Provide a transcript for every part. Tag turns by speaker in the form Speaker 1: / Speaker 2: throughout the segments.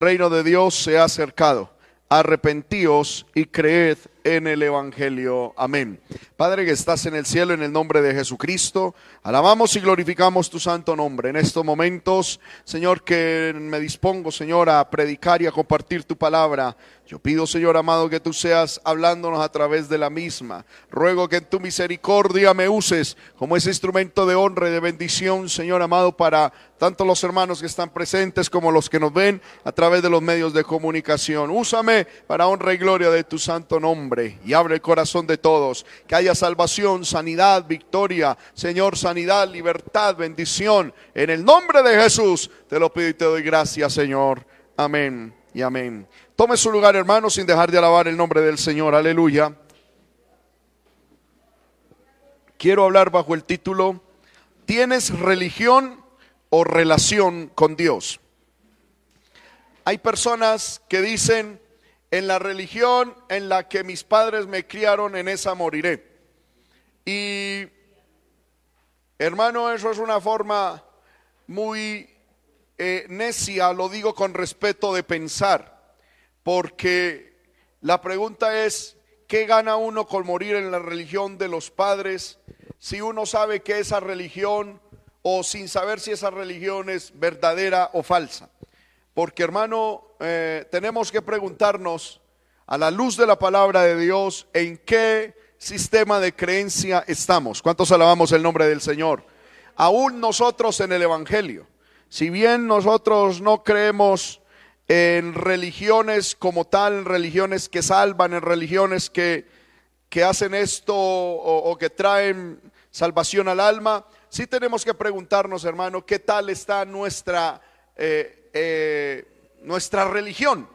Speaker 1: reino de Dios se ha acercado. Arrepentíos y creed en el Evangelio. Amén. Padre que estás en el cielo, en el nombre de Jesucristo, alabamos y glorificamos tu santo nombre. En estos momentos, Señor, que me dispongo, Señor, a predicar y a compartir tu palabra. Yo pido, Señor amado, que tú seas hablándonos a través de la misma. Ruego que en tu misericordia me uses como ese instrumento de honra y de bendición, Señor amado, para tanto los hermanos que están presentes como los que nos ven a través de los medios de comunicación. Úsame para honra y gloria de tu santo nombre y abre el corazón de todos. Que haya salvación, sanidad, victoria, Señor, sanidad, libertad, bendición. En el nombre de Jesús te lo pido y te doy gracias, Señor. Amén y amén. Tome su lugar, hermano, sin dejar de alabar el nombre del Señor. Aleluya. Quiero hablar bajo el título, ¿tienes religión o relación con Dios? Hay personas que dicen, en la religión en la que mis padres me criaron, en esa moriré. Y, hermano, eso es una forma muy eh, necia, lo digo con respeto de pensar porque la pregunta es, ¿qué gana uno con morir en la religión de los padres si uno sabe que esa religión o sin saber si esa religión es verdadera o falsa? Porque hermano, eh, tenemos que preguntarnos a la luz de la palabra de Dios en qué sistema de creencia estamos. ¿Cuántos alabamos el nombre del Señor? Aún nosotros en el Evangelio, si bien nosotros no creemos en religiones como tal, en religiones que salvan, en religiones que, que hacen esto o, que traen salvación al alma, sí tenemos que preguntarnos, hermano, qué tal está nuestra, eh, eh, nuestra religión,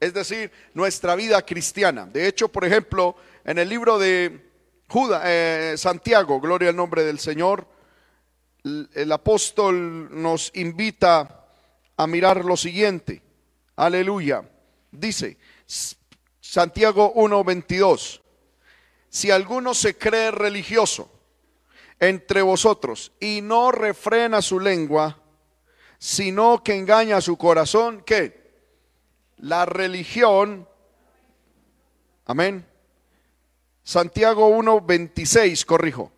Speaker 1: es decir, nuestra vida cristiana. De hecho, por ejemplo, en el libro de Judas, eh, Santiago, gloria al nombre del Señor, el apóstol nos invita a mirar lo siguiente. Aleluya. Dice Santiago 1:22. Si alguno se cree religioso entre vosotros y no refrena su lengua, sino que engaña su corazón, ¿qué? La religión, amén. Santiago 1:26, corrijo.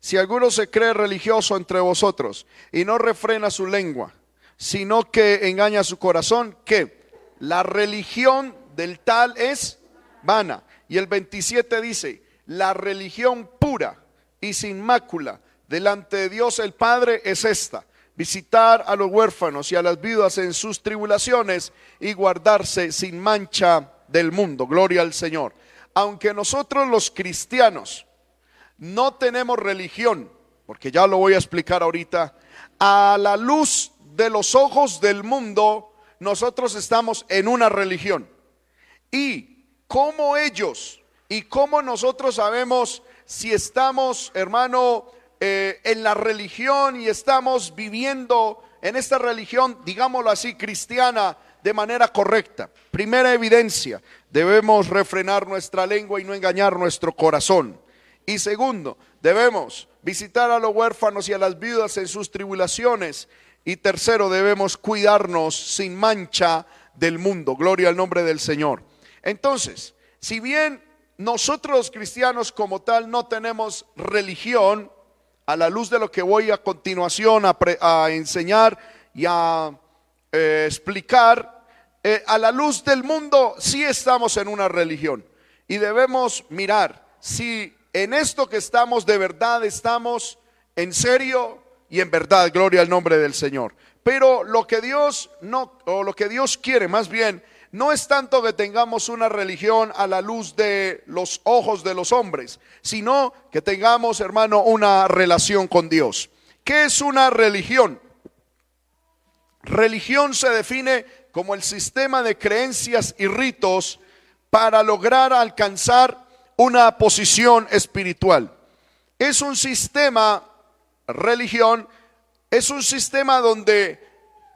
Speaker 1: Si alguno se cree religioso entre vosotros y no refrena su lengua, sino que engaña su corazón, que la religión del tal es vana. Y el 27 dice, la religión pura y sin mácula delante de Dios el Padre es esta, visitar a los huérfanos y a las viudas en sus tribulaciones y guardarse sin mancha del mundo. Gloria al Señor. Aunque nosotros los cristianos no tenemos religión, porque ya lo voy a explicar ahorita, a la luz de los ojos del mundo, nosotros estamos en una religión. Y cómo ellos y cómo nosotros sabemos si estamos, hermano, eh, en la religión y estamos viviendo en esta religión, digámoslo así, cristiana, de manera correcta. Primera evidencia, debemos refrenar nuestra lengua y no engañar nuestro corazón. Y segundo, debemos visitar a los huérfanos y a las viudas en sus tribulaciones y tercero, debemos cuidarnos sin mancha del mundo. Gloria al nombre del Señor. Entonces, si bien nosotros los cristianos como tal no tenemos religión, a la luz de lo que voy a continuación a, enseñar y a eh, explicar, eh, a la luz del mundo sí estamos en una religión. Y debemos mirar si en esto que estamos de verdad estamos en serio y en verdad, gloria al nombre del Señor. Pero lo que Dios no, o lo que Dios quiere más bien, no es tanto que tengamos una religión a la luz de los ojos de los hombres, sino que tengamos, hermano, una relación con Dios. ¿Qué es una religión? Religión se define como el sistema de creencias y ritos para lograr alcanzar una posición espiritual. Es un sistema religión es un sistema donde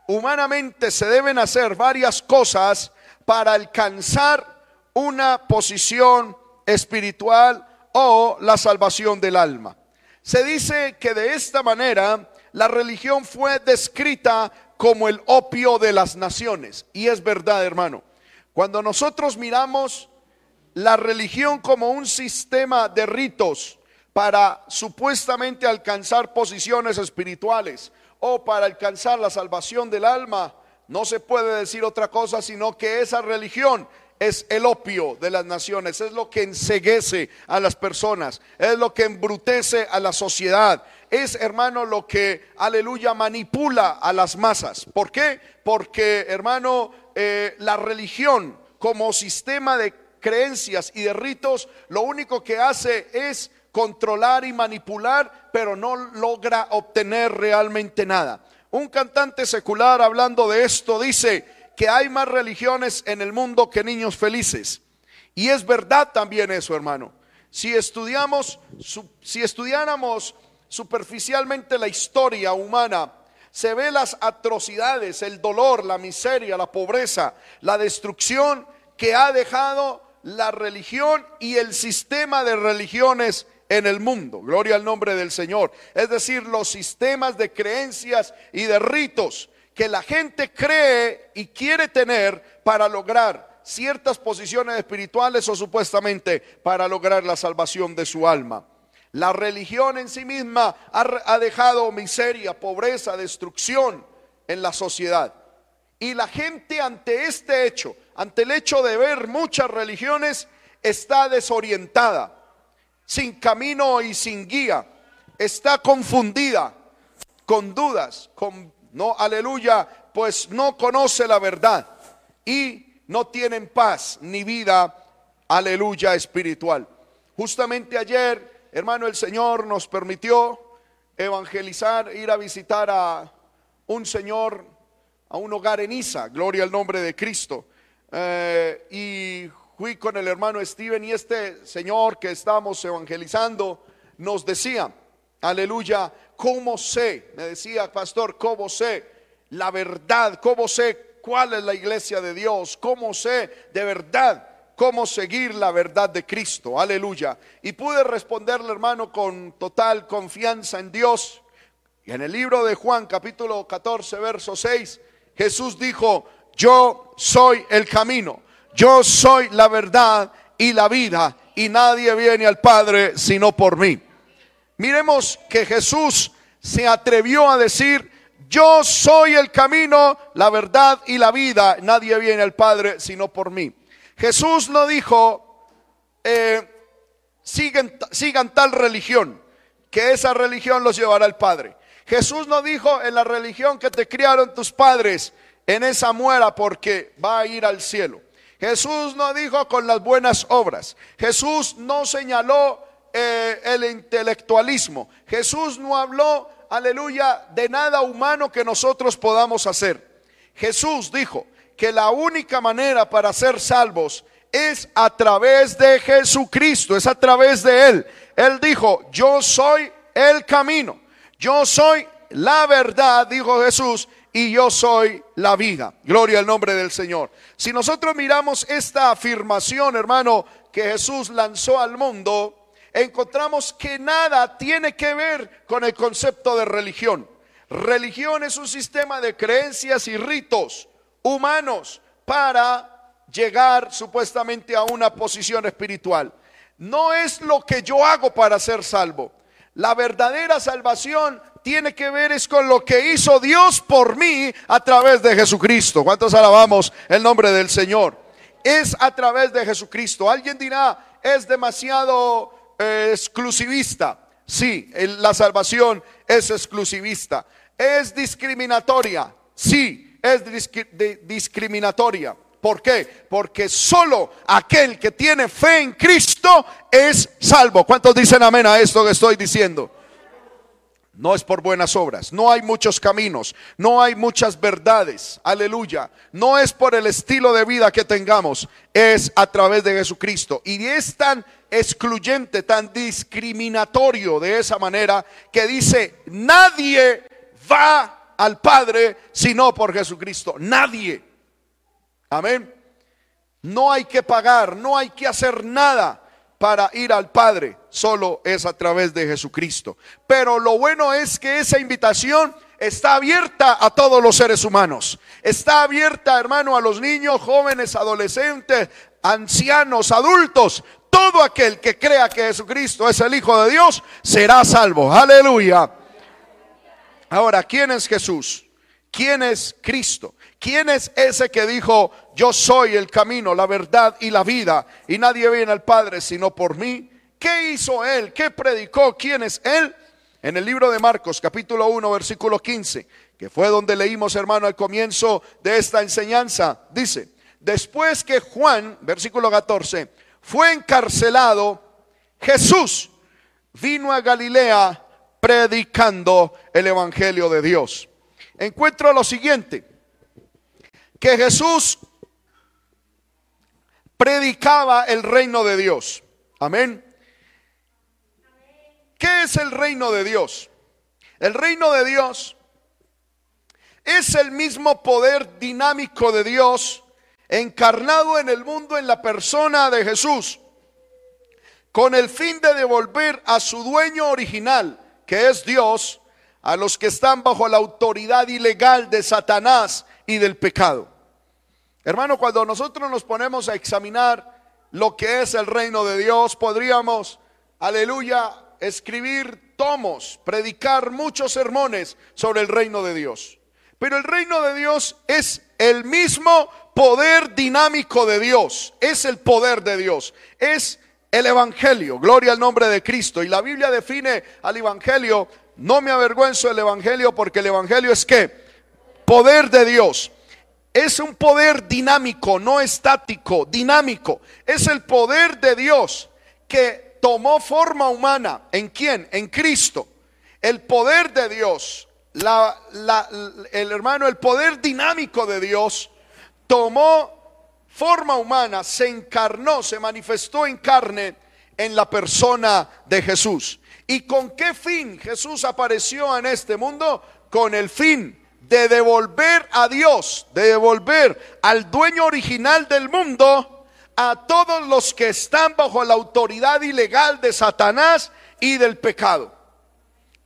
Speaker 1: humanamente se deben hacer varias cosas para alcanzar una posición espiritual o la salvación del alma. Se dice que de esta manera la religión fue descrita como el opio de las naciones. Y es verdad, hermano. Cuando nosotros miramos la religión como un sistema de ritos para supuestamente alcanzar posiciones espirituales o para alcanzar la salvación del alma, no se puede decir otra cosa sino que esa religión es el opio de las naciones, es lo que enseguece a las personas, es lo que embrutece a la sociedad, es hermano lo que, aleluya, manipula a las masas. ¿Por qué? Porque hermano, eh, la religión como sistema de creencias y de ritos, lo único que hace es controlar y manipular, pero no logra obtener realmente nada. Un cantante secular hablando de esto dice que hay más religiones en el mundo que niños felices. Y es verdad también eso, hermano. Si estudiamos, si estudiáramos superficialmente la historia humana, se ve las atrocidades, el dolor, la miseria, la pobreza, la destrucción que ha dejado la religión y el sistema de religiones en el mundo. Gloria al nombre del Señor. Es decir, los sistemas de creencias y de ritos que la gente cree y quiere tener para lograr ciertas posiciones espirituales o supuestamente para lograr la salvación de su alma. La religión en sí misma ha, dejado miseria, pobreza, destrucción en la sociedad. Y la gente ante este hecho, ante el hecho de ver muchas religiones, está desorientada sin camino y sin guía, está confundida, con dudas, con no, aleluya, pues no conoce la verdad y no tienen paz ni vida, aleluya, espiritual. Justamente ayer, hermano, el Señor nos permitió evangelizar, ir a visitar a un señor, a un hogar en Isa, gloria al nombre de Cristo. Eh, y fui con el hermano Steven y este señor que estamos evangelizando nos decía, aleluya, ¿cómo sé? Me decía, pastor, ¿cómo sé la verdad? ¿Cómo sé cuál es la iglesia de Dios? ¿Cómo sé de verdad cómo seguir la verdad de Cristo? Aleluya. Y pude responderle, hermano, con total confianza en Dios. Y en el libro de Juan, capítulo 14, verso 6, Jesús dijo, yo soy el camino yo soy la verdad y la vida y nadie viene al Padre sino por mí. Miremos que Jesús se atrevió a decir, yo soy el camino, la verdad y la vida, nadie viene al Padre sino por mí. Jesús no dijo, eh, sigan, sigan tal religión, que esa religión los llevará al Padre. Jesús no dijo en la religión que te criaron tus padres, en esa muera porque va a ir al cielo. Jesús no dijo con las buenas obras. Jesús no señaló eh, el intelectualismo. Jesús no habló, aleluya, de nada humano que nosotros podamos hacer. Jesús dijo que la única manera para ser salvos es a través de Jesucristo, es a través de Él. Él dijo, yo soy el camino, yo soy la verdad, dijo Jesús, y yo soy la vida. Gloria al nombre del Señor. Si nosotros miramos esta afirmación, hermano, que Jesús lanzó al mundo, encontramos que nada tiene que ver con el concepto de religión. Religión es un sistema de creencias y ritos humanos para llegar supuestamente a una posición espiritual. No es lo que yo hago para ser salvo. La verdadera salvación tiene que ver es con lo que hizo Dios por mí a través de Jesucristo. ¿Cuántos alabamos el nombre del Señor? Es a través de Jesucristo. Alguien dirá, es demasiado eh, exclusivista. Sí, la salvación es exclusivista. Es discriminatoria. Sí, es discriminatoria. ¿Por qué? Porque solo aquel que tiene fe en Cristo es salvo. ¿Cuántos dicen amén a esto que estoy diciendo? No es por buenas obras, no hay muchos caminos, no hay muchas verdades, aleluya. No es por el estilo de vida que tengamos, es a través de Jesucristo. Y es tan excluyente, tan discriminatorio de esa manera que dice, nadie va al Padre sino por Jesucristo, nadie. Amén. No hay que pagar, no hay que hacer nada para ir al Padre, solo es a través de Jesucristo. Pero lo bueno es que esa invitación está abierta a todos los seres humanos. Está abierta, hermano, a los niños, jóvenes, adolescentes, ancianos, adultos. Todo aquel que crea que Jesucristo es el Hijo de Dios será salvo. Aleluya. Ahora, ¿quién es Jesús? ¿Quién es Cristo? ¿Quién es ese que dijo, yo soy el camino, la verdad y la vida, y nadie viene al Padre sino por mí? ¿Qué hizo él? ¿Qué predicó? ¿Quién es él? En el libro de Marcos, capítulo 1, versículo 15, que fue donde leímos, hermano, al comienzo de esta enseñanza, dice, después que Juan, versículo 14, fue encarcelado, Jesús vino a Galilea predicando el Evangelio de Dios. Encuentro lo siguiente, que Jesús predicaba el reino de Dios. Amén. ¿Qué es el reino de Dios? El reino de Dios es el mismo poder dinámico de Dios encarnado en el mundo en la persona de Jesús, con el fin de devolver a su dueño original, que es Dios, a los que están bajo la autoridad ilegal de Satanás y del pecado. Hermano, cuando nosotros nos ponemos a examinar lo que es el reino de Dios, podríamos, aleluya, escribir tomos, predicar muchos sermones sobre el reino de Dios. Pero el reino de Dios es el mismo poder dinámico de Dios, es el poder de Dios, es el Evangelio, gloria al nombre de Cristo. Y la Biblia define al Evangelio, no me avergüenzo del Evangelio porque el Evangelio es que poder de Dios. Es un poder dinámico, no estático, dinámico. Es el poder de Dios que tomó forma humana. ¿En quién? En Cristo. El poder de Dios, la, el hermano, el poder dinámico de Dios tomó forma humana, se encarnó, se manifestó en carne en la persona de Jesús. ¿Y con qué fin Jesús apareció en este mundo? Con el fin de devolver a Dios, de devolver al dueño original del mundo a todos los que están bajo la autoridad ilegal de Satanás y del pecado.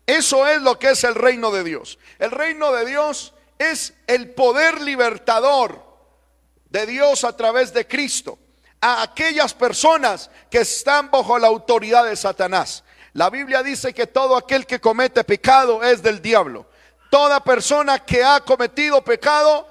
Speaker 1: Eso es lo que es el reino de Dios. El reino de Dios es el poder libertador de Dios a través de Cristo a aquellas personas que están bajo la autoridad de Satanás. La Biblia dice que todo aquel que comete pecado es del diablo. Toda persona que ha cometido pecado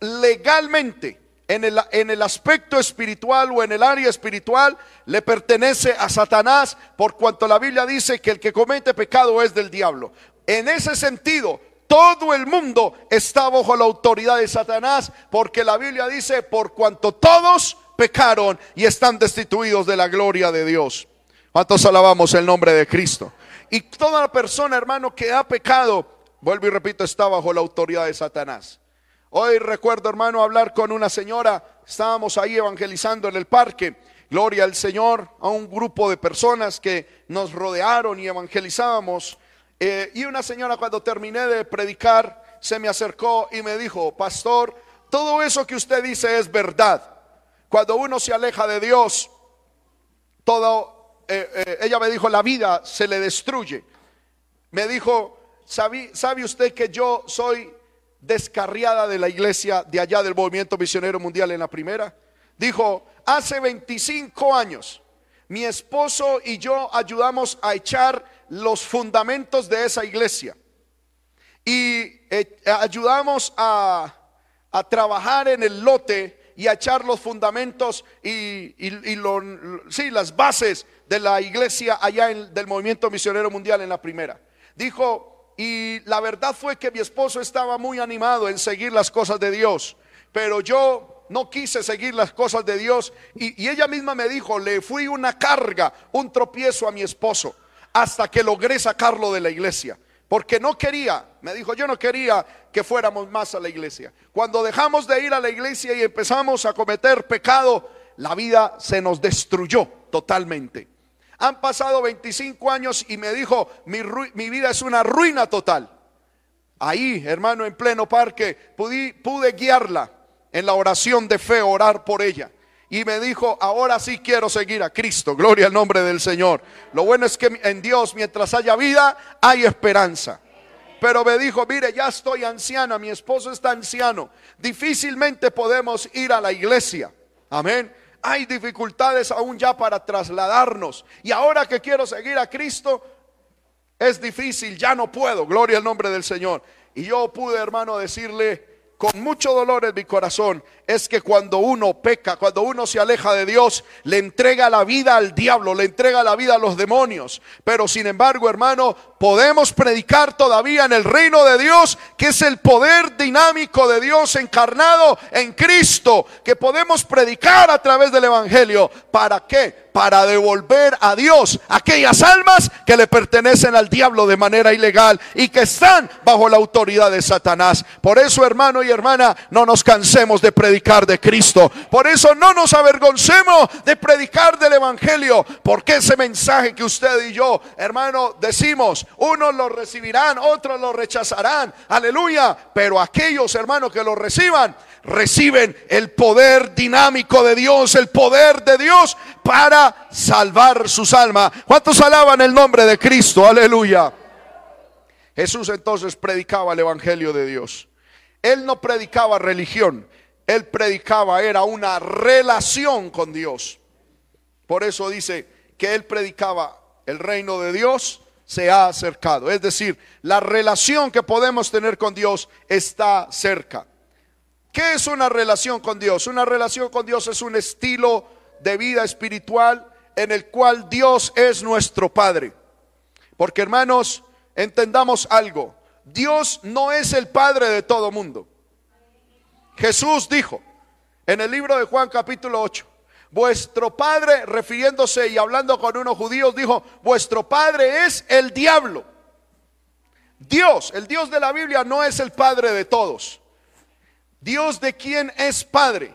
Speaker 1: legalmente en el, en el, aspecto espiritual o en el área espiritual le pertenece a Satanás, por cuanto la Biblia dice que el que comete pecado es del diablo. En ese sentido, todo el mundo está bajo la autoridad de Satanás, porque la Biblia dice, por cuanto todos pecaron y están destituidos de la gloria de Dios. ¿Cuántos alabamos el nombre de Cristo? Y toda persona, hermano, que ha pecado, vuelvo y repito, está bajo la autoridad de Satanás. Hoy recuerdo, hermano, hablar con una señora, estábamos ahí evangelizando en el parque, gloria al Señor, a un grupo de personas que nos rodearon y evangelizábamos. Eh, y una señora cuando terminé de predicar, se me acercó y me dijo, pastor, todo eso que usted dice es verdad. Cuando uno se aleja de Dios, todo, eh, eh, ella me dijo, la vida se le destruye. Me dijo, ¿sabe, ¿sabe usted que yo soy descarriada de la iglesia de allá del movimiento misionero mundial en la primera. Dijo, hace 25 años mi esposo y yo ayudamos a echar los fundamentos de esa iglesia y eh, ayudamos a, trabajar en el lote y a echar los fundamentos y, sí, las bases de la iglesia allá en, del movimiento misionero mundial en la primera. Dijo, y la verdad fue que mi esposo estaba muy animado en seguir las cosas de Dios, pero yo no quise seguir las cosas de Dios y, ella misma me dijo, le fui una carga, un tropiezo a mi esposo, hasta que logré sacarlo de la iglesia. Porque no quería, me dijo, yo no quería que fuéramos más a la iglesia. Cuando dejamos de ir a la iglesia y empezamos a cometer pecado, la vida se nos destruyó totalmente. Han pasado 25 años y me dijo, mi, vida es una ruina total. Ahí, hermano, en pleno parque, pude, pude guiarla en la oración de fe, orar por ella. Y me dijo, ahora sí quiero seguir a Cristo. Gloria al nombre del Señor. Lo bueno es que en Dios, mientras haya vida, hay esperanza. pero me dijo, mire, ya estoy anciana, mi esposo está anciano, difícilmente podemos ir a la iglesia. Amén. Hay dificultades aún ya para trasladarnos. Y ahora que quiero seguir a Cristo, es difícil, ya no puedo. Gloria al nombre del Señor. Y yo pude, hermano, decirle con mucho dolor en mi corazón, es que cuando uno peca, cuando uno se aleja de Dios, le entrega la vida al diablo, le entrega la vida a los demonios. Pero sin embargo, hermano, podemos predicar todavía en el reino de Dios, que es el poder dinámico de Dios encarnado en Cristo, que podemos predicar a través del Evangelio. ¿Para qué? Para devolver a Dios aquellas almas que le pertenecen al diablo de manera ilegal y que están bajo la autoridad de Satanás. Por eso, hermano y hermana, no nos cansemos de predicar de Cristo. Por eso no nos avergoncemos de predicar del Evangelio, porque ese mensaje que usted y yo, hermano, decimos, unos lo recibirán, otros lo rechazarán, aleluya, pero aquellos, hermanos, que lo reciban, reciben el poder dinámico de Dios, el poder de Dios para salvar sus almas. ¿Cuántos alaban el nombre de Cristo? Aleluya. Jesús entonces predicaba el Evangelio de Dios. Él no predicaba religión, él predicaba era una relación con Dios. Por eso dice que él predicaba el reino de Dios se ha acercado. Es decir, la relación que podemos tener con Dios está cerca. ¿Qué es una relación con Dios? Una relación con Dios es un estilo de vida espiritual en el cual Dios es nuestro Padre. Porque hermanos, entendamos algo. Dios no es el Padre de todo mundo. Jesús dijo en el libro de Juan capítulo 8, vuestro padre, refiriéndose y hablando con unos judíos, dijo, vuestro padre es el diablo. Dios, el Dios de la Biblia no es el padre de todos. Dios de quien es padre.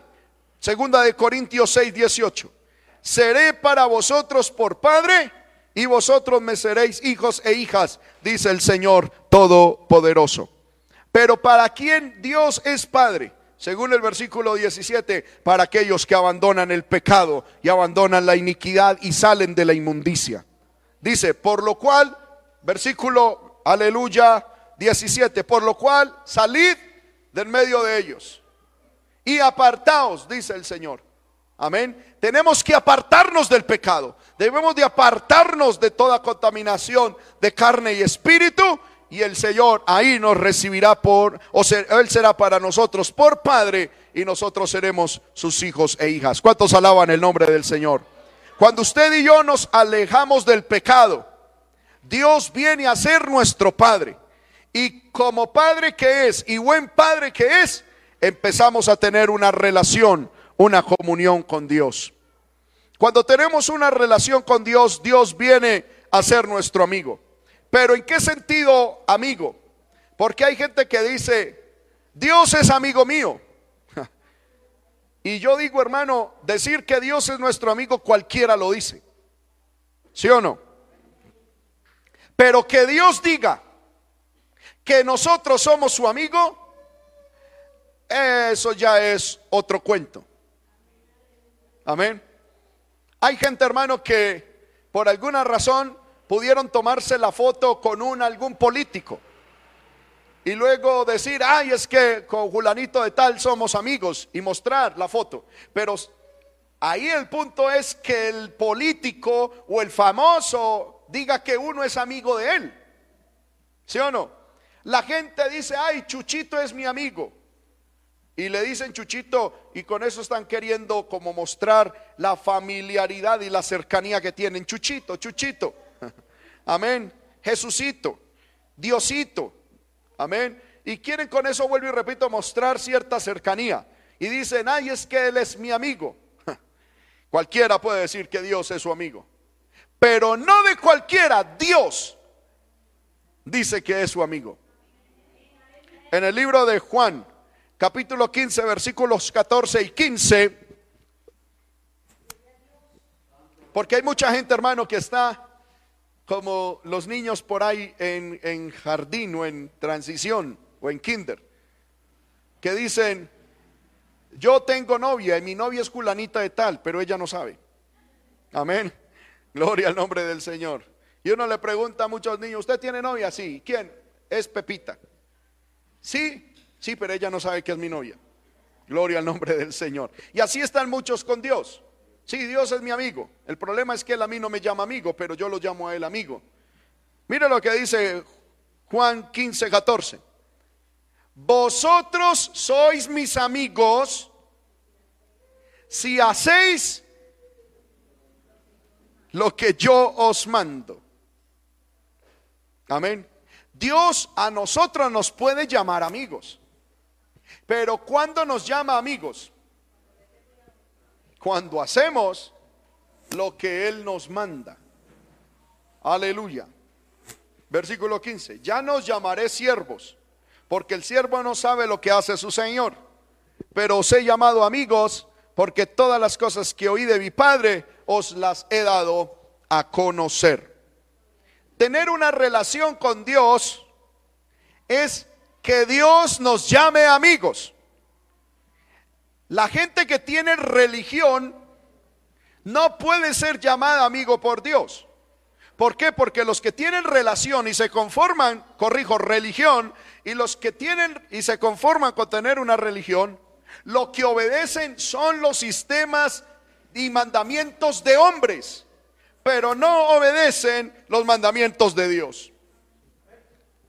Speaker 1: Segunda de Corintios 6, 18. Seré para vosotros por padre y vosotros me seréis hijos e hijas, dice el Señor Todopoderoso. Pero para quien Dios es padre, según el versículo 17, para aquellos que abandonan el pecado y abandonan la iniquidad y salen de la inmundicia. Dice, por lo cual, versículo, aleluya, 17, por lo cual salid del medio de ellos y apartaos, dice el Señor. Amén. Tenemos que apartarnos del pecado. Debemos de apartarnos de toda contaminación de carne y espíritu y el Señor ahí nos recibirá por, o Él será para nosotros por Padre y nosotros seremos sus hijos e hijas. ¿Cuántos alaban el nombre del Señor? Cuando usted y yo nos alejamos del pecado, Dios viene a ser nuestro Padre. Y como Padre que es y buen Padre que es, empezamos a tener una relación, una comunión con Dios. Cuando tenemos una relación con Dios, Dios viene a ser nuestro amigo. Pero ¿en qué sentido amigo? Porque hay gente que dice, Dios es amigo mío. Y yo digo, hermano, decir que Dios es nuestro amigo cualquiera lo dice. ¿Sí o no? Pero que Dios diga que nosotros somos su amigo, eso ya es otro cuento. Amén. Hay gente, hermano, que por alguna razón pudieron tomarse la foto con algún político y luego decir, ay, es que con Julanito de tal somos amigos y mostrar la foto. Pero ahí el punto es que el político o el famoso diga que uno es amigo de él. ¿Sí o no? La gente dice, ay, Chuchito es mi amigo. Y le dicen Chuchito y con eso están queriendo como mostrar la familiaridad y la cercanía que tienen. Chuchito, Chuchito. Amén. Jesucito, Diosito. Amén. Y quieren con eso, vuelvo y repito, mostrar cierta cercanía. Y dicen, ay, es que Él es mi amigo. Cualquiera puede decir que Dios es su amigo. Pero no de cualquiera, Dios dice que es su amigo. En el libro de Juan, capítulo 15, versículos 14 y 15, porque hay mucha gente, hermano, que está como los niños por ahí en, jardín o en transición o en kinder, que dicen, yo tengo novia y mi novia es culanita de tal, pero ella no sabe. Amén. Gloria al nombre del Señor. Y uno le pregunta a muchos niños, ¿usted tiene novia? Sí. ¿Quién? es Pepita. Sí, sí, pero ella no sabe que es mi novia. Gloria al nombre del Señor. Y así están muchos con Dios. Sí, Dios es mi amigo. El problema es que él a mí no me llama amigo, pero yo lo llamo a él amigo. Mira lo que dice Juan 15, 14. Vosotros sois mis amigos si hacéis lo que yo os mando. Amén. Dios a nosotros nos puede llamar amigos. Pero cuando nos llama amigos? Cuando hacemos lo que Él nos manda. Aleluya. Versículo 15. Ya nos llamaré siervos, porque el siervo no sabe lo que hace su Señor. Pero os he llamado amigos, porque todas las cosas que oí de mi Padre os las he dado a conocer. Tener una relación con Dios es que Dios nos llame amigos. La gente que tiene religión no puede ser llamada amigo por Dios. ¿Por qué? Porque los que tienen relación y se conforman, corrijo, religión, y los que tienen y se conforman con tener una religión, lo que obedecen son los sistemas y mandamientos de hombres, pero no obedecen los mandamientos de Dios.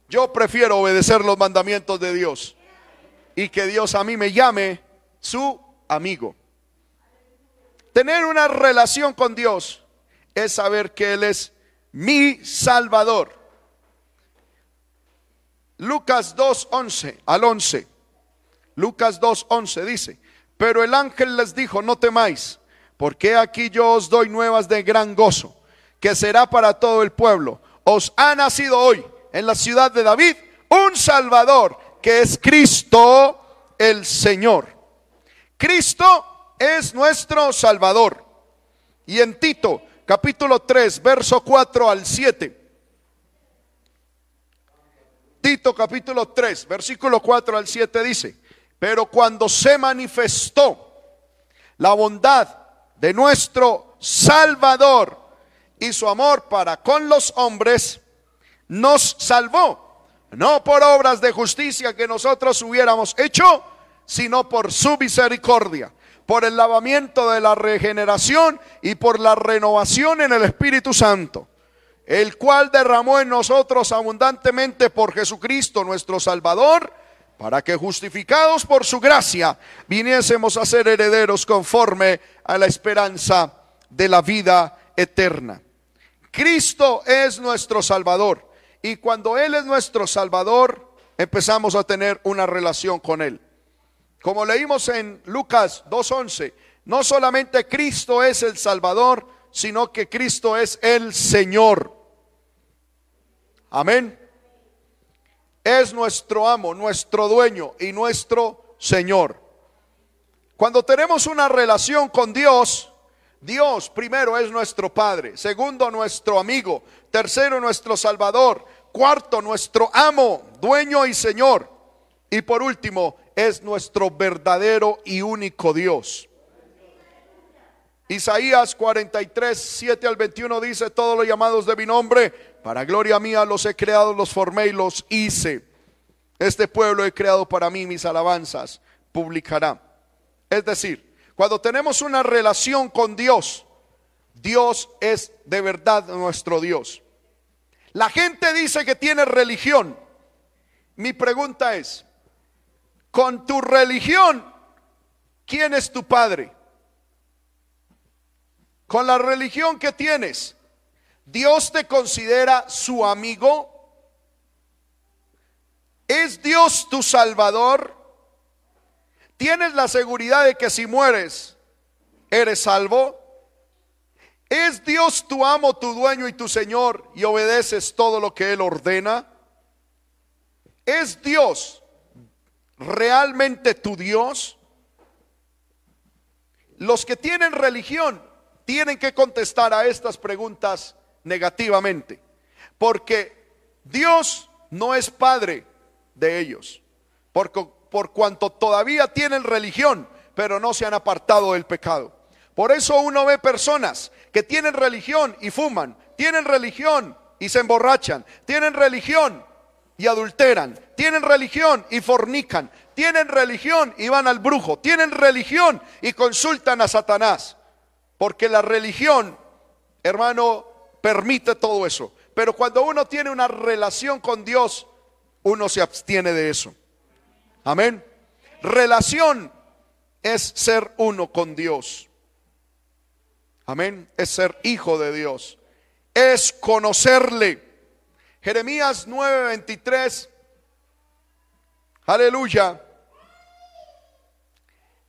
Speaker 1: Yo prefiero obedecer los mandamientos de Dios y que Dios a mí me llame su amigo. Tener una relación con Dios es saber que Él es mi Salvador. Lucas 2.11 al 11. Lucas 2.11 dice, pero el ángel les dijo, no temáis, porque aquí yo os doy nuevas de gran gozo, que será para todo el pueblo. Os ha nacido hoy en la ciudad de David un Salvador, que es Cristo el Señor. Cristo es nuestro Salvador. Y en Tito capítulo 3, verso 4 al 7. Tito capítulo 3, versículo 4 al 7 dice, pero cuando se manifestó la bondad de nuestro Salvador y su amor para con los hombres, nos salvó, no por obras de justicia que nosotros hubiéramos hecho, sino por su misericordia por el lavamiento de la regeneración y por la renovación en el Espíritu Santo, el cual derramó en nosotros abundantemente por Jesucristo nuestro Salvador, para que justificados por su gracia viniésemos a ser herederos conforme a la esperanza de la vida eterna. Cristo es nuestro Salvador y cuando Él es nuestro Salvador empezamos a tener una relación con Él. Como leímos en Lucas 2.11, no solamente Cristo es el Salvador, sino que Cristo es el Señor. Amén. Es nuestro amo, nuestro dueño y nuestro Señor. Cuando tenemos una relación con Dios, Dios primero es nuestro Padre, segundo nuestro amigo, tercero nuestro Salvador, cuarto nuestro amo, dueño y Señor. Y por último, es nuestro verdadero y único Dios. Isaías 43, 7 al 21 dice, todos los llamados de mi nombre, para gloria mía los he creado, los formé y los hice. Este pueblo he creado para mí, mis alabanzas publicará. Es decir, cuando tenemos una relación con Dios, Dios es de verdad nuestro Dios. La gente dice que tiene religión. Mi pregunta es, con tu religión, ¿quién es tu padre? Con la religión que tienes, ¿Dios te considera su amigo? ¿Es Dios tu salvador? ¿Tienes la seguridad de que si mueres, eres salvo? ¿Es Dios tu amo, tu dueño y tu Señor y obedeces todo lo que Él ordena? ¿Es Dios realmente tu Dios? Los que tienen religión tienen que contestar a estas preguntas negativamente, porque Dios no es padre de ellos, por, por cuanto todavía tienen religión, pero no se han apartado del pecado. Por eso uno ve personas que tienen religión y fuman, tienen religión y se emborrachan, tienen religión y adulteran, tienen religión y fornican, tienen religión y van al brujo, tienen religión y consultan a Satanás. Porque la religión, hermano, permite todo eso. Pero cuando uno tiene una relación con Dios, uno se abstiene de eso. Amén. Relación es ser uno con Dios. Amén. Es ser hijo de Dios. Es conocerle. Jeremías 9:23. Aleluya.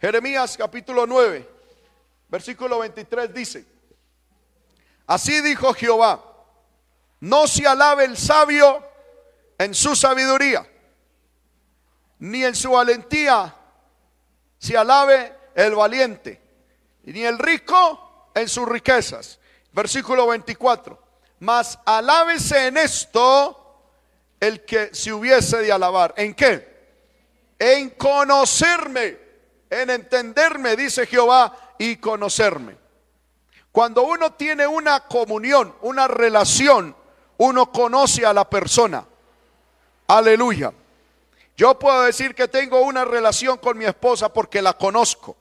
Speaker 1: Jeremías capítulo 9, versículo 23 dice, así dijo Jehová, no se alabe el sabio en su sabiduría, ni en su valentía se alabe el valiente, ni el rico en sus riquezas. Versículo 24, mas alábese en esto el que se hubiese de alabar. ¿En qué? En conocerme en entenderme, dice Jehová, y conocerme. Cuando uno tiene una comunión, una relación, uno conoce a la persona. Aleluya. Yo puedo decir que tengo una relación con mi esposa porque la conozco.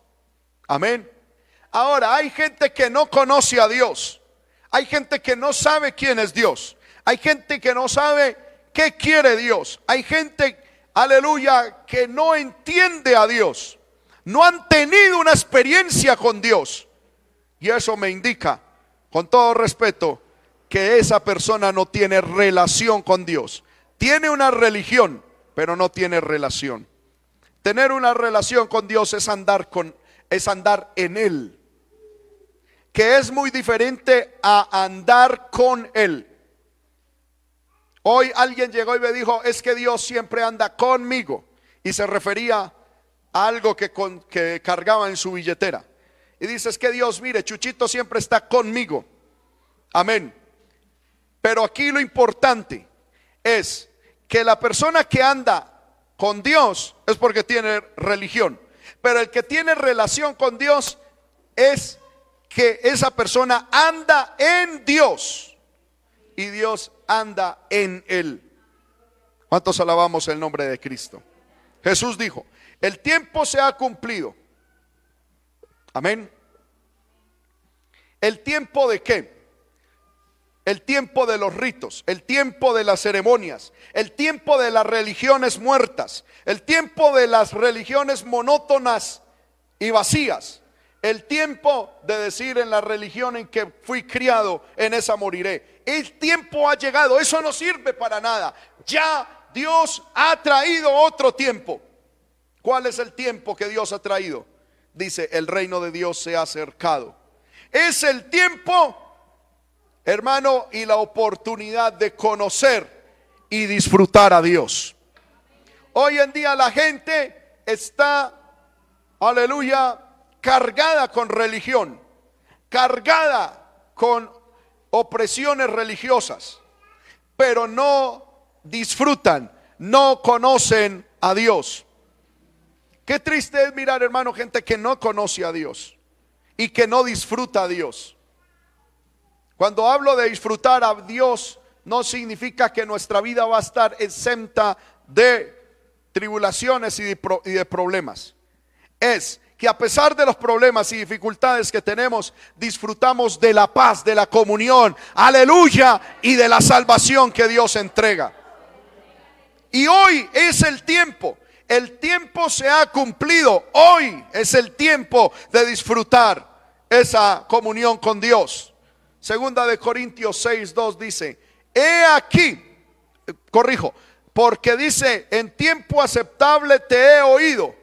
Speaker 1: Amén. Ahora, hay gente que no conoce a Dios. Hay gente que no sabe quién es Dios. Hay gente que no sabe qué quiere Dios. Hay gente, aleluya, que no entiende a Dios no han tenido una experiencia con Dios. Y eso me indica, con todo respeto, que esa persona no tiene relación con Dios. Tiene una religión, pero no tiene relación. Tener una relación con Dios es andar con es andar en él. Que es muy diferente a andar con él. Hoy alguien llegó y me dijo, "Es que Dios siempre anda conmigo." Y se refería algo que, que cargaba en su billetera. Y dices que Dios, mire, Chuchito siempre está conmigo. Amén. Pero aquí lo importante es que la persona que anda con Dios es porque tiene religión. Pero el que tiene relación con Dios es que esa persona anda en Dios y Dios anda en él. ¿Cuántos alabamos el nombre de Cristo? Jesús dijo, el tiempo se ha cumplido. Amén. ¿El tiempo de qué? El tiempo de los ritos, el tiempo de las ceremonias, el tiempo de las religiones muertas, el tiempo de las religiones monótonas y vacías, el tiempo de decir en la religión en que fui criado, en esa moriré. El tiempo ha llegado, eso no sirve para nada. Ya Dios ha traído otro tiempo. ¿Cuál es el tiempo que Dios ha traído? Dice, el reino de Dios se ha acercado. Es el tiempo, hermano, y la oportunidad de conocer y disfrutar a Dios. Hoy en día la gente está, aleluya, cargada con religión, cargada con opresiones religiosas, pero no disfrutan, no conocen a Dios. Qué triste es mirar, hermano, gente que no conoce a Dios y que no disfruta a Dios. Cuando hablo de disfrutar a Dios, no significa que nuestra vida va a estar exenta de tribulaciones y de, problemas. Es que a pesar de los problemas y dificultades que tenemos, disfrutamos de la paz, de la comunión, aleluya, y de la salvación que Dios entrega. Y hoy es el tiempo el tiempo se ha cumplido. Hoy es el tiempo de disfrutar esa comunión con Dios. Segunda de Corintios 6, 2 dice, he aquí, corrijo, porque dice, en tiempo aceptable te he oído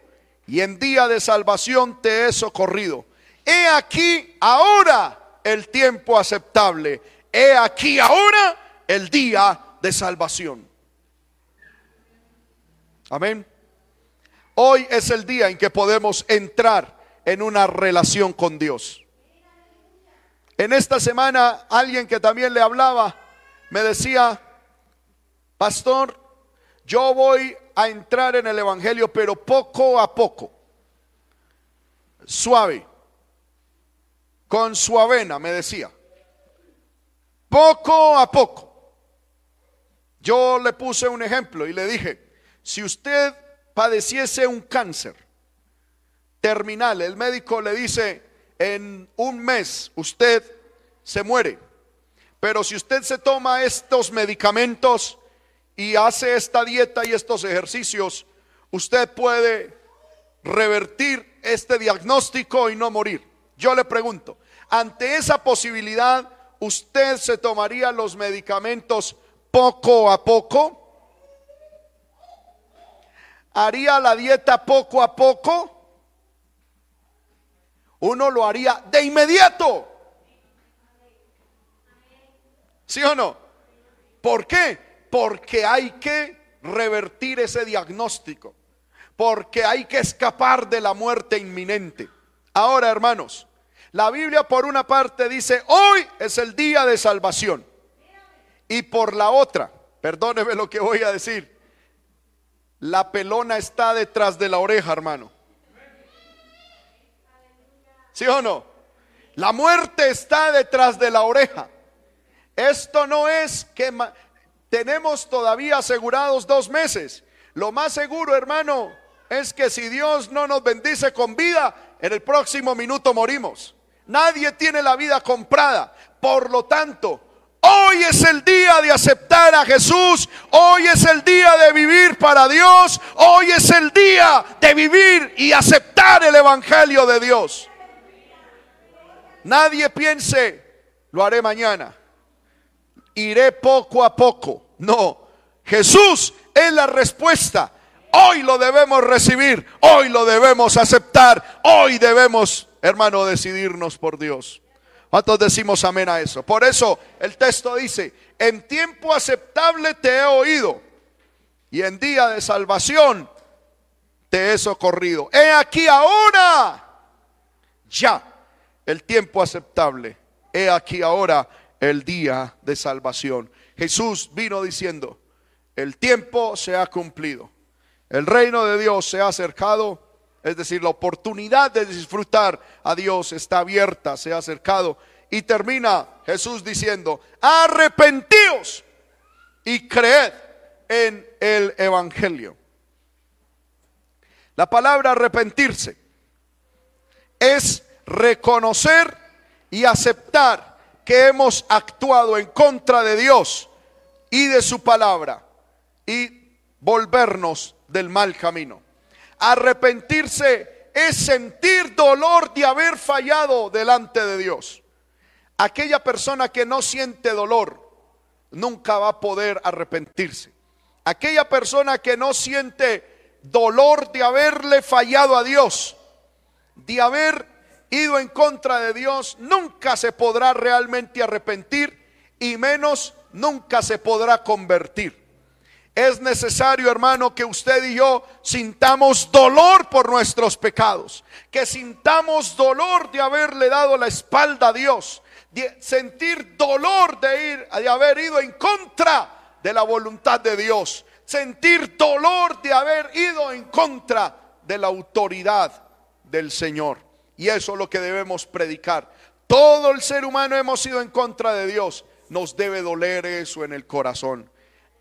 Speaker 1: y en día de salvación te he socorrido. He aquí ahora el tiempo aceptable. He aquí ahora el día de salvación. Amén. Hoy es el día en que podemos entrar en una relación con Dios. En esta semana alguien que también le hablaba me decía, pastor, yo voy a entrar en el Evangelio, pero poco a poco, suave, con su avena, me decía, poco a poco. Yo le puse un ejemplo y le dije, si usted padeciese un cáncer terminal, el médico le dice, en un mes usted se muere, pero si usted se toma estos medicamentos y hace esta dieta y estos ejercicios, usted puede revertir este diagnóstico y no morir. Yo le pregunto, ante esa posibilidad, ¿usted se tomaría los medicamentos poco a poco? ¿Haría la dieta poco a poco? Uno lo haría de inmediato. ¿Sí o no? ¿Por qué? Porque hay que revertir ese diagnóstico. Porque hay que escapar de la muerte inminente. Ahora, hermanos, la Biblia por una parte dice, hoy es el día de salvación. Y por la otra, perdóneme lo que voy a decir, la pelona está detrás de la oreja, hermano. ¿Sí o no? La muerte está detrás de la oreja. Esto no es que tenemos todavía asegurados dos meses. Lo más seguro, hermano, es que si Dios no nos bendice con vida, en el próximo minuto morimos. Nadie tiene la vida comprada. Por lo tanto, hoy es el día de aceptar a Jesús. Hoy es el día de vivir para Dios. Hoy es el día de vivir y aceptar el Evangelio de Dios. Nadie piense, lo haré mañana. Iré poco a poco. No, Jesús es la respuesta. Hoy lo debemos recibir, hoy lo debemos aceptar, hoy debemos hermano, decidirnos por Dios. ¿Cuántos decimos amén a eso? Por eso el texto dice, en tiempo aceptable te he oído y en día de salvación te he socorrido. He aquí ahora, ya, el tiempo aceptable. He aquí ahora el día de salvación. Jesús vino diciendo, el tiempo se ha cumplido. El reino de Dios se ha acercado es decir, la oportunidad de disfrutar a Dios está abierta, se ha acercado. Y termina Jesús diciendo, arrepentíos y creed en el Evangelio. La palabra arrepentirse es reconocer y aceptar que hemos actuado en contra de Dios y de su palabra y volvernos del mal camino. Arrepentirse es sentir dolor de haber fallado delante de Dios. Aquella persona que no siente dolor nunca va a poder arrepentirse. Aquella persona que no siente dolor de haberle fallado a Dios, de haber ido en contra de Dios, nunca se podrá realmente arrepentir y menos nunca se podrá convertir. Es necesario, hermano, que usted y yo sintamos dolor por nuestros pecados, que sintamos dolor de haberle dado la espalda a Dios, sentir dolor de ir de haber ido en contra de la voluntad de Dios, sentir dolor de haber ido en contra de la autoridad del Señor. Y eso es lo que debemos predicar. Todo el ser humano hemos ido en contra de Dios. Nos debe doler eso en el corazón.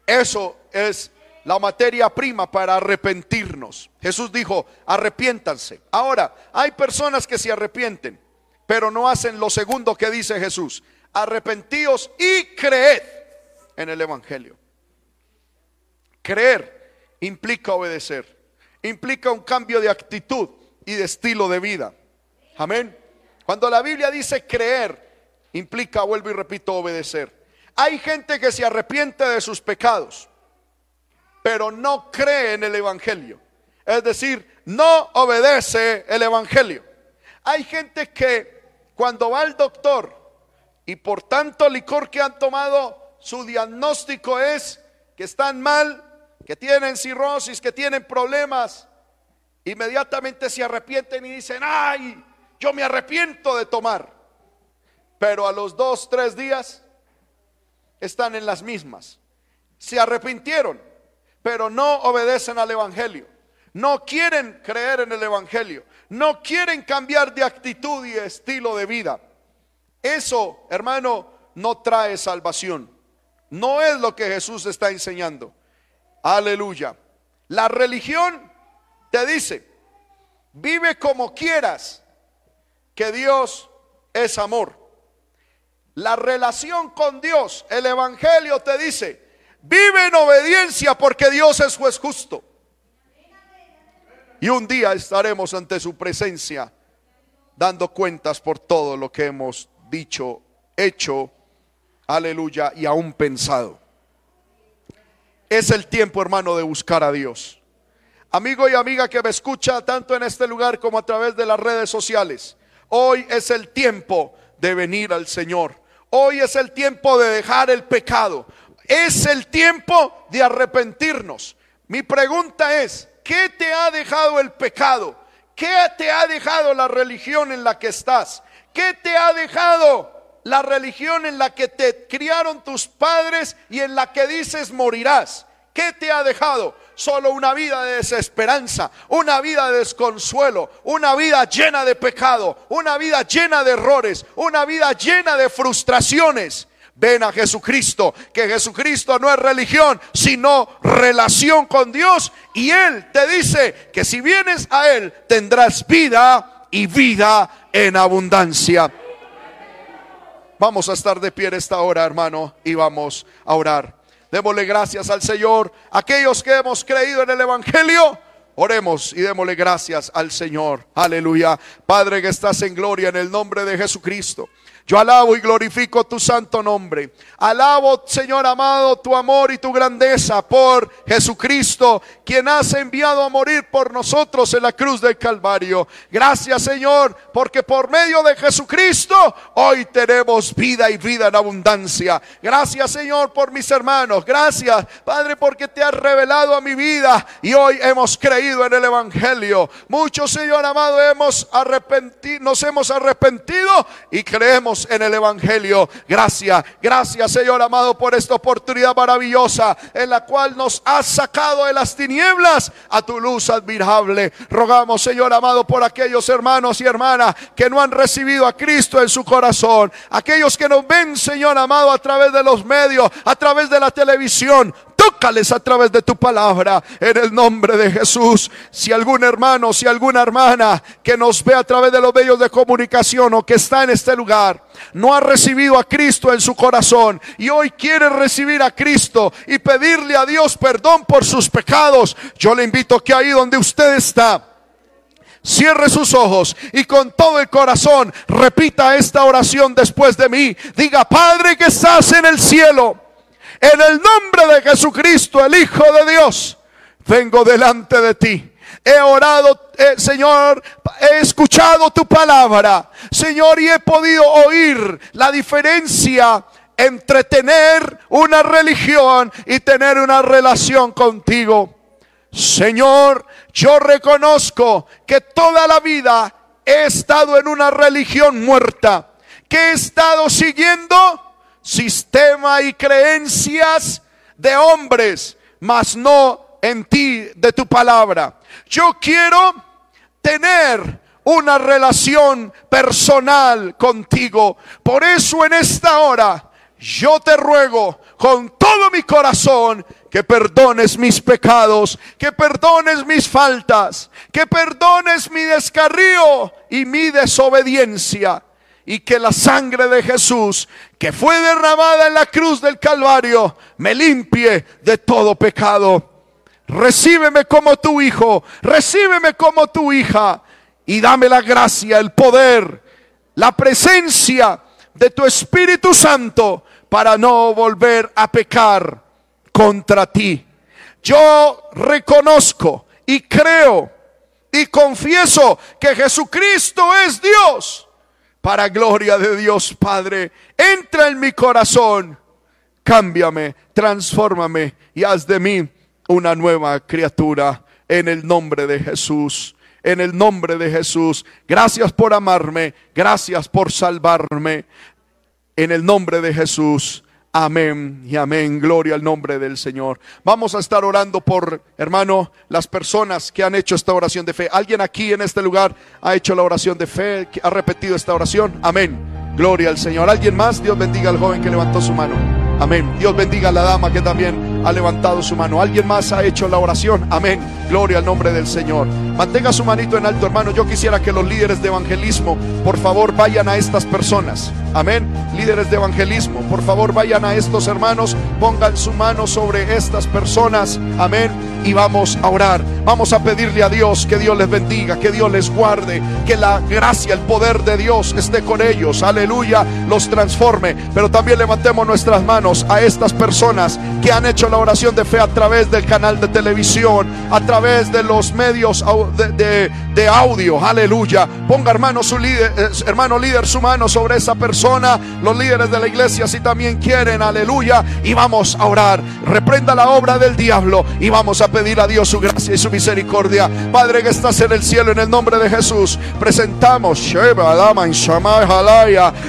Speaker 1: Eso es la materia prima para arrepentirnos. Jesús dijo, arrepiéntanse. Ahora, hay personas que se arrepienten, pero no hacen lo segundo que dice Jesús. Arrepentíos y creed en el Evangelio. Creer implica obedecer, implica un cambio de actitud y de estilo de vida. Amén. Cuando la Biblia dice creer, implica, vuelvo y repito, obedecer. Hay gente que se arrepiente de sus pecados, pero no cree en el Evangelio. Es decir, no obedece el Evangelio. Hay gente que cuando va al doctor y por tanto licor que han tomado, su diagnóstico es que están mal, que tienen cirrosis, que tienen problemas, inmediatamente se arrepienten y dicen, ay, yo me arrepiento de tomar. Pero a los dos, tres días están en las mismas. Se arrepintieron, pero no obedecen al Evangelio. No quieren creer en el Evangelio. No quieren cambiar de actitud y estilo de vida. Eso, hermano, no trae salvación. No es lo que Jesús está enseñando. Aleluya. La religión te dice, vive como quieras, que Dios es amor. La relación con Dios, el Evangelio te dice, vive en obediencia porque Dios es juez justo. Y un día estaremos ante su presencia dando cuentas por todo lo que hemos dicho, hecho, aleluya, y aún pensado. Es el tiempo, hermano, de buscar a Dios. Amigo y amiga que me escucha tanto en este lugar como a través de las redes sociales. Hoy es el tiempo de venir al Señor. Hoy es el tiempo de dejar el pecado. Es el tiempo de arrepentirnos. Mi pregunta es, ¿qué te ha dejado el pecado? ¿Qué te ha dejado la religión en la que estás? ¿Qué te ha dejado la religión en la que te criaron tus padres y en la que dices morirás? ¿Qué te ha dejado? Solo una vida de desesperanza, una vida de desconsuelo, una vida llena de pecado, una vida llena de errores, una vida llena de frustraciones. Ven a Jesucristo, que Jesucristo no es religión, sino relación con Dios. Y Él te dice que si vienes a Él tendrás vida y vida en abundancia. Vamos a estar de pie esta hora, hermano, y vamos a orar. Démosle gracias al Señor. Aquellos que hemos creído en el Evangelio, oremos y démosle gracias al Señor. Aleluya. Padre que estás en gloria en el nombre de Jesucristo. Yo alabo y glorifico tu santo nombre. Alabo, Señor amado, tu amor y tu grandeza por Jesucristo, quien has enviado a morir por nosotros en la cruz del Calvario. Gracias, Señor, porque por medio de Jesucristo hoy tenemos vida y vida en abundancia. Gracias, Señor, por mis hermanos. Gracias, Padre, porque te has revelado a mi vida y hoy hemos creído en el Evangelio. Muchos, Señor amado, hemos arrepentido, nos hemos arrepentido y creemos en el Evangelio. Gracias, gracias Señor amado por esta oportunidad maravillosa en la cual nos has sacado de las tinieblas a tu luz admirable. Rogamos Señor amado por aquellos hermanos y hermanas que no han recibido a Cristo en su corazón. Aquellos que nos ven Señor amado a través de los medios, a través de la televisión. Tócales a través de tu palabra en el nombre de Jesús. Si algún hermano, si alguna hermana que nos ve a través de los medios de comunicación o que está en este lugar, no ha recibido a Cristo en su corazón y hoy quiere recibir a Cristo y pedirle a Dios perdón por sus pecados, yo le invito que ahí donde usted está, Cierre sus ojos y con todo el corazón repita esta oración después de mí. Diga, Padre que estás en el cielo en el nombre de Jesucristo, el Hijo de Dios, vengo delante de ti. He orado, eh, Señor, he escuchado tu palabra, Señor, y he podido oír la diferencia entre tener una religión y tener una relación contigo. Señor, yo reconozco que toda la vida he estado en una religión muerta, que he estado siguiendo sistema y creencias de hombres, mas no en ti, de tu palabra. Yo quiero tener una relación personal contigo. Por eso en esta hora yo te ruego con todo mi corazón que perdones mis pecados, que perdones mis faltas, que perdones mi descarrío y mi desobediencia y que la sangre de Jesús, que fue derramada en la cruz del Calvario, me limpie de todo pecado. Recíbeme como tu hijo, recíbeme como tu hija y dame la gracia, el poder, la presencia de tu Espíritu Santo para no volver a pecar contra ti. Yo reconozco y creo y confieso que Jesucristo es Dios para gloria de Dios Padre. Entra en mi corazón, cámbiame, transfórmame y haz de mí una nueva criatura en el nombre de Jesús. En el nombre de Jesús. Gracias por amarme. Gracias por salvarme. En el nombre de Jesús. Amén y amén. Gloria al nombre del Señor. Vamos a estar orando por, hermano, las personas que han hecho esta oración de fe. ¿Alguien aquí en este lugar ha hecho la oración de fe? ¿Ha repetido esta oración? Amén. Gloria al Señor. ¿Alguien más? Dios bendiga al joven que levantó su mano. Amén. Dios bendiga a la dama que también ha levantado su mano. ¿Alguien más ha hecho la oración? Amén. Gloria al nombre del Señor. Mantenga su manito en alto, hermano. Yo quisiera que los líderes de evangelismo, por favor, vayan a estas personas. Amén. Líderes de evangelismo, por favor, vayan a estos hermanos. Pongan su mano sobre estas personas. Amén. Y vamos a orar. Vamos a pedirle a Dios que Dios les bendiga, que Dios les guarde, que la gracia, el poder de Dios esté con ellos. Aleluya. Los transforme. Pero también levantemos nuestras manos a estas personas que han hecho la oración de fe a través del canal de televisión, a través de los medios de, audio. Aleluya. Ponga hermano su líder, eh, hermano líder su mano sobre esa persona. Los líderes de la iglesia si también quieren. Aleluya. Y vamos a orar. Reprenda la obra del diablo y vamos a pedir a Dios su gracia y su misericordia. Padre que estás en el cielo, en el nombre de Jesús, presentamos,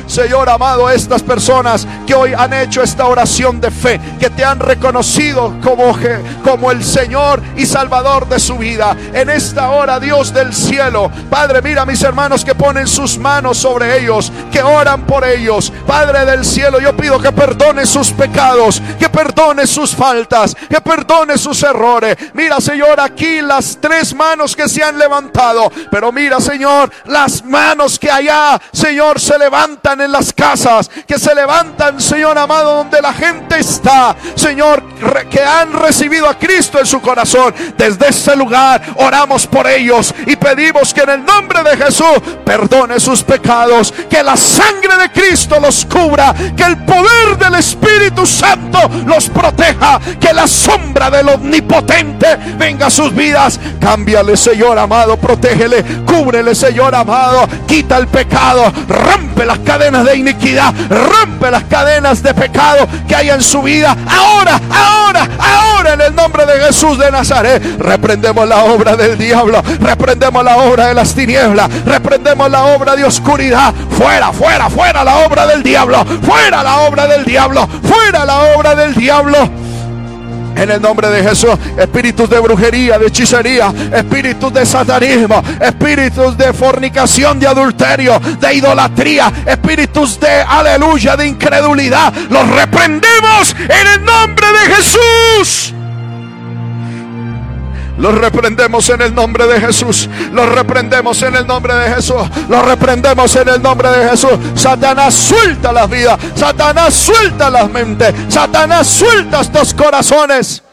Speaker 1: Señor amado, estas personas que hoy han hecho esta oración de fe, que te han reconocido como, como el Señor y Salvador de su vida. En esta hora, Dios del cielo, Padre, mira a mis hermanos que ponen sus manos sobre ellos, que oran por ellos. Padre del cielo, yo pido que perdone sus pecados, que perdone sus faltas, que perdone sus errores. Mira, Señor, aquí las tres manos que se han levantado. Pero mira, Señor, las manos que allá, Señor, se levantan en las casas, que se levantan, Señor amado, donde la gente está. Señor, que han recibido a Cristo en su corazón. Desde ese lugar oramos por ellos y pedimos que en el nombre de Jesús perdone sus pecados, que la sangre de Cristo los cubra, que el poder del Espíritu Santo los proteja, que la sombra del omnipotente venga a sus vidas. Cámbiale, Señor amado, protégele, cúbrele, Señor amado, quita el pecado, rompe las cadenas de iniquidad, rompe las cadenas de pecado que hay en su vida. Ahora, ahora, ahora en el nombre de Jesús de Nazaret, reprendemos la obra del diablo, reprendemos la obra de las tinieblas, reprendemos la obra de oscuridad. Fuera, fuera, fuera la obra del diablo, fuera la obra del diablo, fuera la obra del diablo. En el nombre de Jesús, espíritus de brujería, de hechicería, espíritus de satanismo, espíritus de fornicación, de adulterio, de idolatría, espíritus de aleluya, de incredulidad, los reprendemos en el nombre de Jesús. Los reprendemos en el nombre de Jesús. Los reprendemos en el nombre de Jesús. Los reprendemos en el nombre de Jesús. Satanás suelta las vidas. Satanás suelta las mentes. Satanás suelta estos corazones.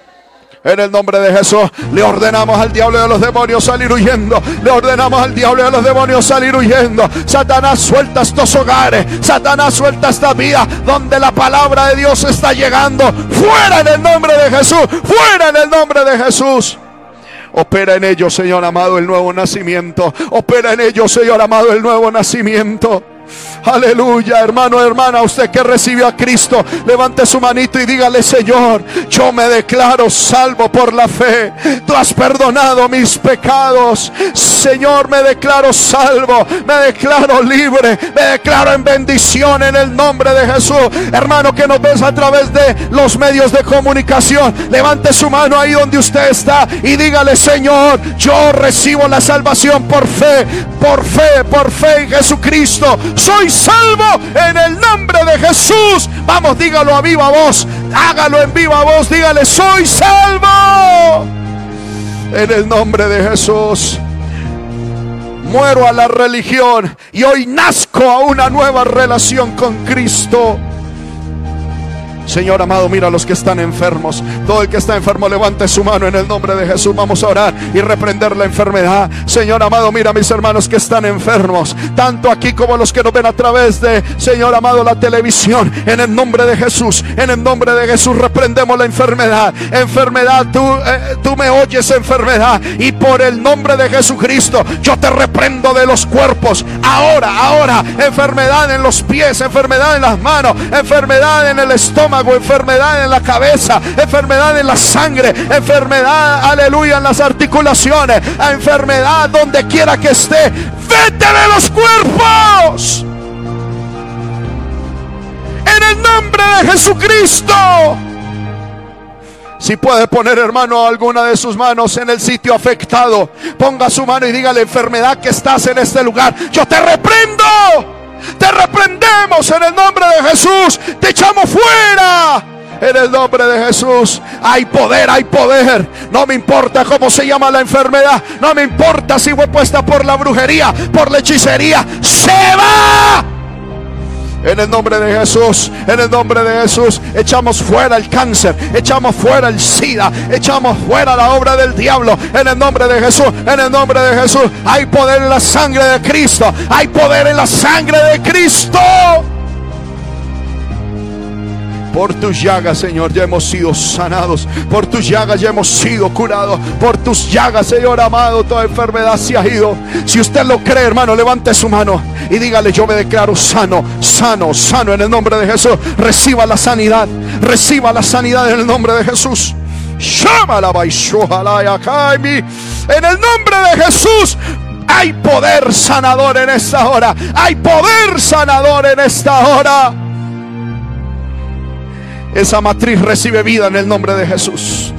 Speaker 1: En el nombre de Jesús le ordenamos al diablo a los demonios salir huyendo. Le ordenamos al diablo y a los demonios salir huyendo. Satanás suelta estos hogares. Satanás suelta esta vida donde la palabra de Dios está llegando. Fuera en el nombre de Jesús. Fuera en el nombre de Jesús. Opera en ellos, Señor amado, el nuevo nacimiento. Opera en ellos, Señor amado, el nuevo nacimiento. Aleluya, hermano, hermana, usted que recibió a Cristo, levante su manito y dígale, Señor, yo me declaro salvo por la fe. Tú has perdonado mis pecados. Señor, me declaro salvo, me declaro libre, me declaro en bendición en el nombre de Jesús. Hermano que nos ves a través de los medios de comunicación, levante su mano ahí donde usted está y dígale, Señor, yo recibo la salvación por fe, por fe, por fe en Jesucristo soy salvo en el nombre de Jesús. Vamos, dígalo a viva voz, hágalo en viva voz, dígale, soy salvo en el nombre de Jesús. Muero a la religión y hoy nazco a una nueva relación con Cristo. Señor amado, mira a los que están enfermos. Todo el que está enfermo, levante su mano en el nombre de Jesús. Vamos a orar y reprender la enfermedad. Señor amado, mira a mis hermanos que están enfermos. Tanto aquí como los que nos ven a través de, Señor amado, la televisión. En el nombre de Jesús, en el nombre de Jesús, reprendemos la enfermedad. Enfermedad, tú, eh, tú me oyes, enfermedad. Y por el nombre de Jesucristo, yo te reprendo de los cuerpos. Ahora, ahora, enfermedad en los pies, enfermedad en las manos, enfermedad en el estómago enfermedad en la cabeza, enfermedad en la sangre, enfermedad, aleluya, en las articulaciones, enfermedad donde quiera que esté. Vete de los cuerpos. En el nombre de Jesucristo. Si puede poner, hermano, alguna de sus manos en el sitio afectado, ponga su mano y dígale, enfermedad que estás en este lugar, yo te reprendo. Te reprendemos en el nombre de Jesús. Te echamos fuera. En el nombre de Jesús. Hay poder, hay poder. No me importa cómo se llama la enfermedad. No me importa si fue puesta por la brujería, por la hechicería. Se va. En el nombre de Jesús, en el nombre de Jesús, echamos fuera el cáncer, echamos fuera el SIDA, echamos fuera la obra del diablo. En el nombre de Jesús, en el nombre de Jesús, hay poder en la sangre de Cristo, hay poder en la sangre de Cristo. Por tus llagas, Señor, ya hemos sido sanados. Por tus llagas ya hemos sido curados. Por tus llagas, Señor amado, toda enfermedad se ha ido. Si usted lo cree, hermano, levante su mano y dígale, yo me declaro sano, sano, sano en el nombre de Jesús. Reciba la sanidad, reciba la sanidad en el nombre de Jesús. En el nombre de Jesús, hay poder sanador en esta hora. Hay poder sanador en esta hora. Esa matriz recibe vida en el nombre de Jesús.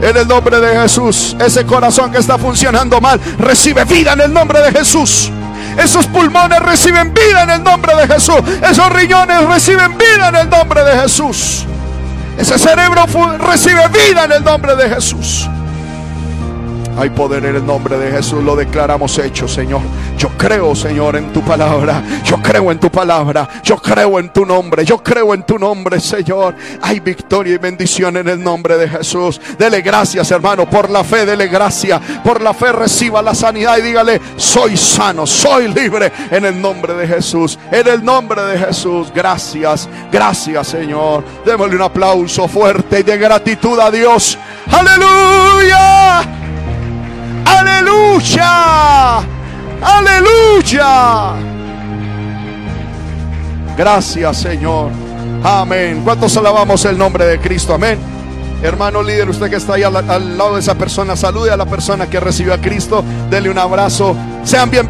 Speaker 1: En el nombre de Jesús. Ese corazón que está funcionando mal recibe vida en el nombre de Jesús. Esos pulmones reciben vida en el nombre de Jesús. Esos riñones reciben vida en el nombre de Jesús. Ese cerebro recibe vida en el nombre de Jesús. Hay poder en el nombre de Jesús, lo declaramos hecho, Señor. Yo creo, Señor, en tu palabra. Yo creo en tu palabra. Yo creo en tu nombre. Yo creo en tu nombre, Señor. Hay victoria y bendición en el nombre de Jesús. Dele gracias, hermano, por la fe. Dele gracias. Por la fe reciba la sanidad y dígale, soy sano, soy libre en el nombre de Jesús. En el nombre de Jesús. Gracias, gracias, Señor. Démosle un aplauso fuerte y de gratitud a Dios. Aleluya. Aleluya. Aleluya. Gracias Señor. Amén. ¿Cuántos alabamos el nombre de Cristo? Amén. Hermano líder, usted que está ahí al, lado de esa persona, salude a la persona que recibió a Cristo, dele un abrazo. Sean bien